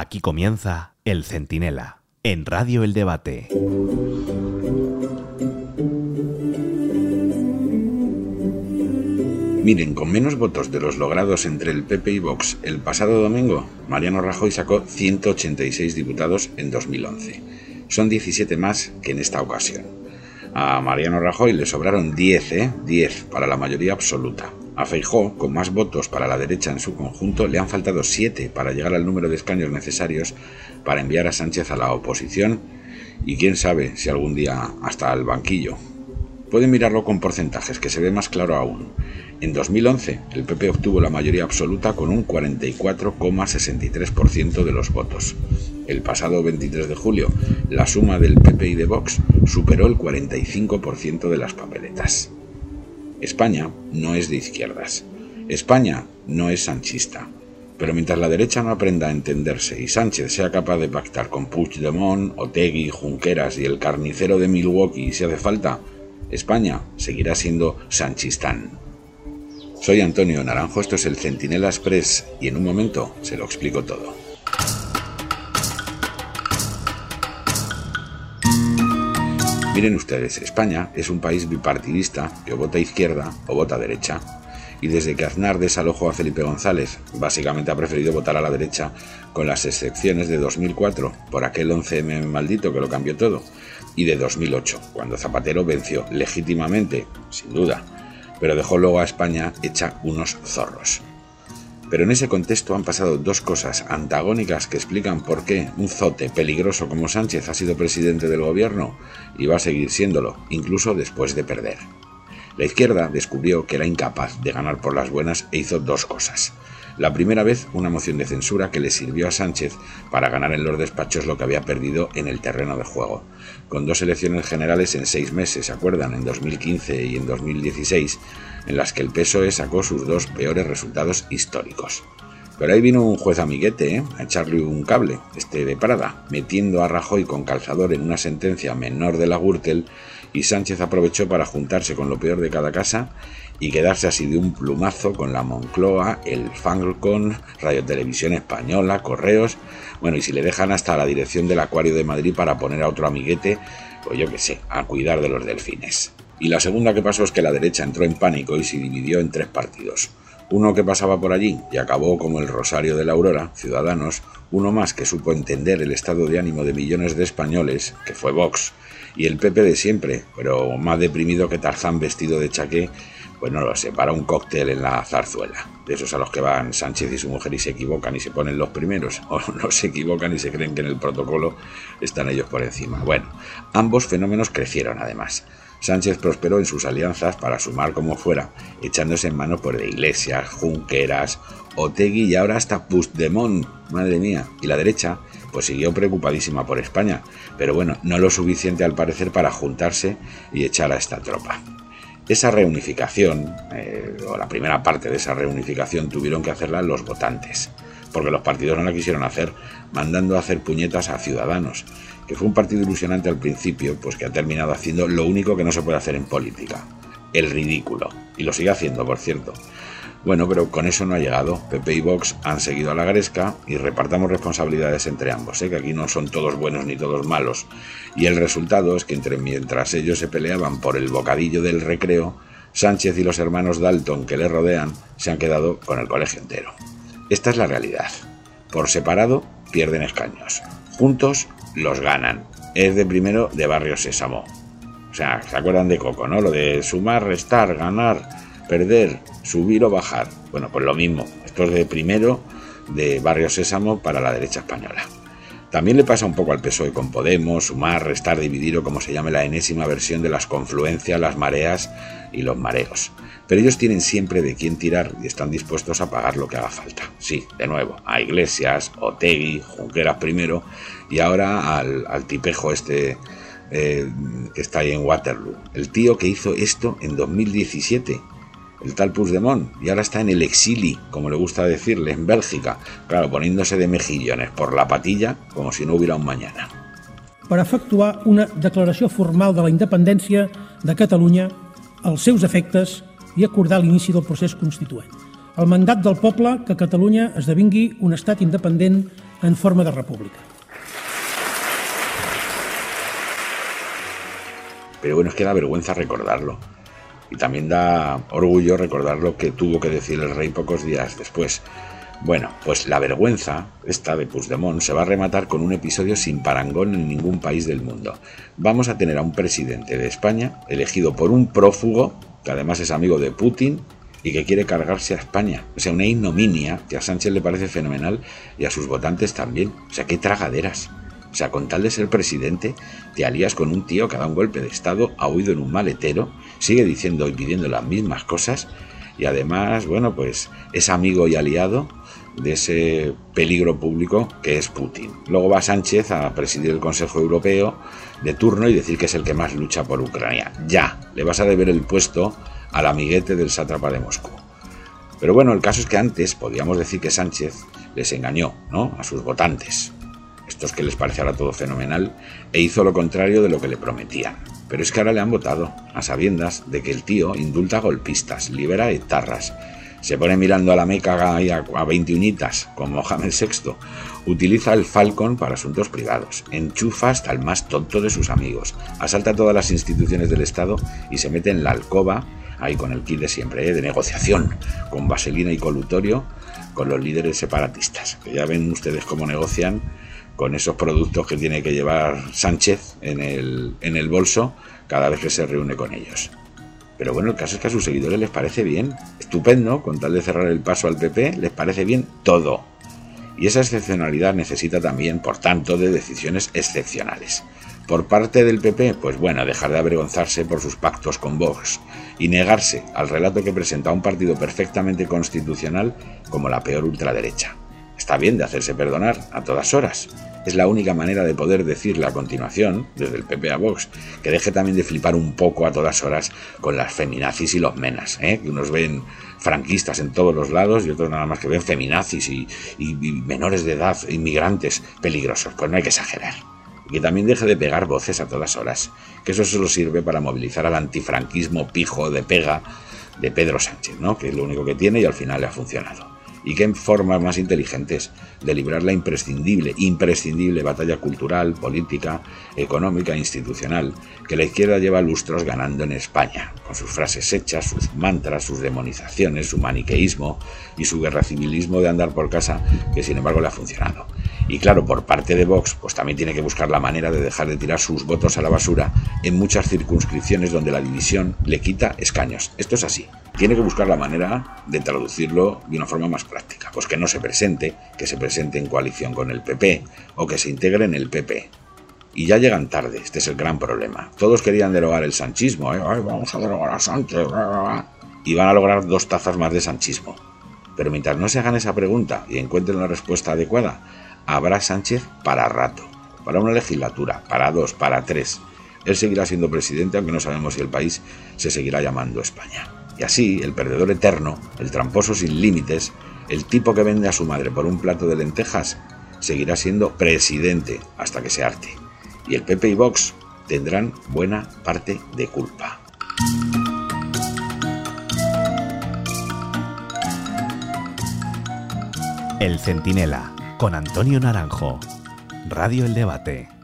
Aquí comienza El Centinela, en Radio El Debate. Miren, con menos votos de los logrados entre el PP y Vox el pasado domingo, Mariano Rajoy sacó 186 diputados en 2011. Son 17 más que en esta ocasión. A Mariano Rajoy le sobraron 10, ¿eh? 10 para la mayoría absoluta. A con más votos para la derecha en su conjunto, le han faltado 7 para llegar al número de escaños necesarios para enviar a Sánchez a la oposición y quién sabe si algún día hasta al banquillo. Pueden mirarlo con porcentajes, que se ve más claro aún. En 2011, el PP obtuvo la mayoría absoluta con un 44,63% de los votos. El pasado 23 de julio, la suma del PP y de Vox superó el 45% de las papeletas. España no es de izquierdas. España no es sanchista. Pero mientras la derecha no aprenda a entenderse y Sánchez sea capaz de pactar con Puigdemont, Otegui, Junqueras y el carnicero de Milwaukee si hace falta, España seguirá siendo sanchistán. Soy Antonio Naranjo, esto es el Centinela Express y en un momento se lo explico todo. Miren ustedes, España es un país bipartidista que o vota izquierda o vota derecha. Y desde que Aznar desalojó a Felipe González, básicamente ha preferido votar a la derecha, con las excepciones de 2004, por aquel 11M maldito que lo cambió todo, y de 2008, cuando Zapatero venció legítimamente, sin duda, pero dejó luego a España hecha unos zorros. Pero en ese contexto han pasado dos cosas antagónicas que explican por qué un zote peligroso como Sánchez ha sido presidente del gobierno y va a seguir siéndolo, incluso después de perder. La izquierda descubrió que era incapaz de ganar por las buenas e hizo dos cosas. La primera vez, una moción de censura que le sirvió a Sánchez para ganar en los despachos lo que había perdido en el terreno de juego. Con dos elecciones generales en seis meses, ¿se acuerdan? En 2015 y en 2016, en las que el PSOE sacó sus dos peores resultados históricos. Pero ahí vino un juez amiguete ¿eh? a echarle un cable, este de Prada, metiendo a Rajoy con calzador en una sentencia menor de la Gürtel y Sánchez aprovechó para juntarse con lo peor de cada casa y quedarse así de un plumazo con la Moncloa, el Falcon, Radio Televisión Española, Correos, bueno, y si le dejan hasta la dirección del Acuario de Madrid para poner a otro amiguete, pues yo qué sé, a cuidar de los delfines. Y la segunda que pasó es que la derecha entró en pánico y se dividió en tres partidos. Uno que pasaba por allí y acabó como el Rosario de la Aurora, Ciudadanos, uno más que supo entender el estado de ánimo de millones de españoles, que fue Vox, y el PP de siempre, pero más deprimido que Tarzán vestido de chaqué, pues no lo sé, para un cóctel en la zarzuela. De esos a los que van Sánchez y su mujer y se equivocan y se ponen los primeros, o no se equivocan y se creen que en el protocolo están ellos por encima. Bueno, ambos fenómenos crecieron además. Sánchez prosperó en sus alianzas para sumar como fuera, echándose en mano por de Iglesias, Junqueras, Otegui y ahora hasta Puigdemont, madre mía. Y la derecha, pues siguió preocupadísima por España, pero bueno, no lo suficiente al parecer para juntarse y echar a esta tropa. Esa reunificación, eh, o la primera parte de esa reunificación, tuvieron que hacerla los votantes, porque los partidos no la quisieron hacer, mandando a hacer puñetas a ciudadanos, que fue un partido ilusionante al principio, pues que ha terminado haciendo lo único que no se puede hacer en política, el ridículo. Y lo sigue haciendo, por cierto. Bueno, pero con eso no ha llegado. Pepe y Vox han seguido a la gresca y repartamos responsabilidades entre ambos, ¿eh? que aquí no son todos buenos ni todos malos. Y el resultado es que entre mientras ellos se peleaban por el bocadillo del recreo, Sánchez y los hermanos Dalton que le rodean se han quedado con el colegio entero. Esta es la realidad. Por separado pierden escaños. Juntos los ganan. Es de primero de Barrio Sésamo. O sea, ¿se acuerdan de Coco, no? Lo de sumar, restar, ganar, perder, subir o bajar. Bueno, pues lo mismo. Esto es de primero de Barrio Sésamo para la derecha española. También le pasa un poco al PSOE con Podemos, sumar, restar, dividir o como se llame la enésima versión de las confluencias, las mareas y los mareos. Pero ellos tienen siempre de quién tirar y están dispuestos a pagar lo que haga falta. Sí, de nuevo, a Iglesias, Otegui, Junqueras primero y ahora al, tipejo este eh, que está ahí en Waterloo. El tío que hizo esto en 2017 el tal Puigdemont, y ahora está en el exili, como le gusta decirle, en Bélgica, claro, poniéndose de mejillones por la patilla como si no hubiera un mañana. Per efectuar una declaració formal de la independència de Catalunya, els seus efectes i acordar l'inici del procés constituent. El mandat del poble que Catalunya esdevingui un estat independent en forma de república. Pero bueno, es que da vergüenza recordarlo. Y también da orgullo recordar lo que tuvo que decir el rey pocos días después. Bueno, pues la vergüenza, esta de Puigdemont, se va a rematar con un episodio sin parangón en ningún país del mundo. Vamos a tener a un presidente de España elegido por un prófugo, que además es amigo de Putin, y que quiere cargarse a España. O sea, una ignominia que a Sánchez le parece fenomenal y a sus votantes también. O sea, qué tragaderas. O sea, con tal de ser presidente, te alías con un tío que dado un golpe de Estado, ha huido en un maletero, sigue diciendo y pidiendo las mismas cosas y además, bueno, pues es amigo y aliado de ese peligro público que es Putin. Luego va Sánchez a presidir el Consejo Europeo de turno y decir que es el que más lucha por Ucrania. Ya, le vas a deber el puesto al amiguete del sátrapa de Moscú. Pero bueno, el caso es que antes podíamos decir que Sánchez les engañó, ¿no? A sus votantes estos que les parecerá todo fenomenal, e hizo lo contrario de lo que le prometían. Pero es que ahora le han votado, a sabiendas de que el tío indulta golpistas, libera etarras, se pone mirando a la Meca a, a veintiunitas, con Mohamed VI, utiliza el Falcon para asuntos privados, enchufa hasta el más tonto de sus amigos, asalta todas las instituciones del Estado y se mete en la alcoba, ahí con el kit de siempre, ¿eh? de negociación, con vaselina y colutorio, con los líderes separatistas, que ya ven ustedes cómo negocian con esos productos que tiene que llevar Sánchez en el, en el bolso cada vez que se reúne con ellos. Pero bueno, el caso es que a sus seguidores les parece bien, estupendo, con tal de cerrar el paso al PP, les parece bien todo. Y esa excepcionalidad necesita también, por tanto, de decisiones excepcionales. Por parte del PP, pues bueno, dejar de avergonzarse por sus pactos con Vox y negarse al relato que presenta un partido perfectamente constitucional como la peor ultraderecha. Está bien de hacerse perdonar a todas horas, es la única manera de poder decirle a continuación, desde el PP a Vox, que deje también de flipar un poco a todas horas con las feminazis y los menas, ¿eh? que unos ven franquistas en todos los lados y otros nada más que ven feminazis y, menores de edad, inmigrantes peligrosos. Pues no hay que exagerar. Y que también deje de pegar voces a todas horas, que eso solo sirve para movilizar al antifranquismo pijo de pega de Pedro Sánchez, ¿no? que es lo único que tiene y al final le ha funcionado y qué formas más inteligentes de librar la imprescindible, imprescindible batalla cultural, política, económica e institucional que la izquierda lleva lustros ganando en España, con sus frases hechas, sus mantras, sus demonizaciones, su maniqueísmo y su guerra civilismo de andar por casa, que sin embargo le ha funcionado. Y claro, por parte de Vox, pues también tiene que buscar la manera de dejar de tirar sus votos a la basura en muchas circunscripciones donde la división le quita escaños. Esto es así. Tiene que buscar la manera de traducirlo de una forma más práctica. Pues que no se presente, que se presente en coalición con el PP o que se integre en el PP. Y ya llegan tarde, este es el gran problema. Todos querían derogar el sanchismo, ¿eh? vamos a derogar a Sánchez, y van a lograr dos tazas más de sanchismo. Pero mientras no se hagan esa pregunta y encuentren la respuesta adecuada, habrá Sánchez para rato, para una legislatura, para dos, para tres. Él seguirá siendo presidente, aunque no sabemos si el país se seguirá llamando España. Y así, el perdedor eterno, el tramposo sin límites, el tipo que vende a su madre por un plato de lentejas, seguirá siendo presidente hasta que se arte. Y el PP y Vox tendrán buena parte de culpa. El Centinela con Antonio Naranjo. Radio El Debate.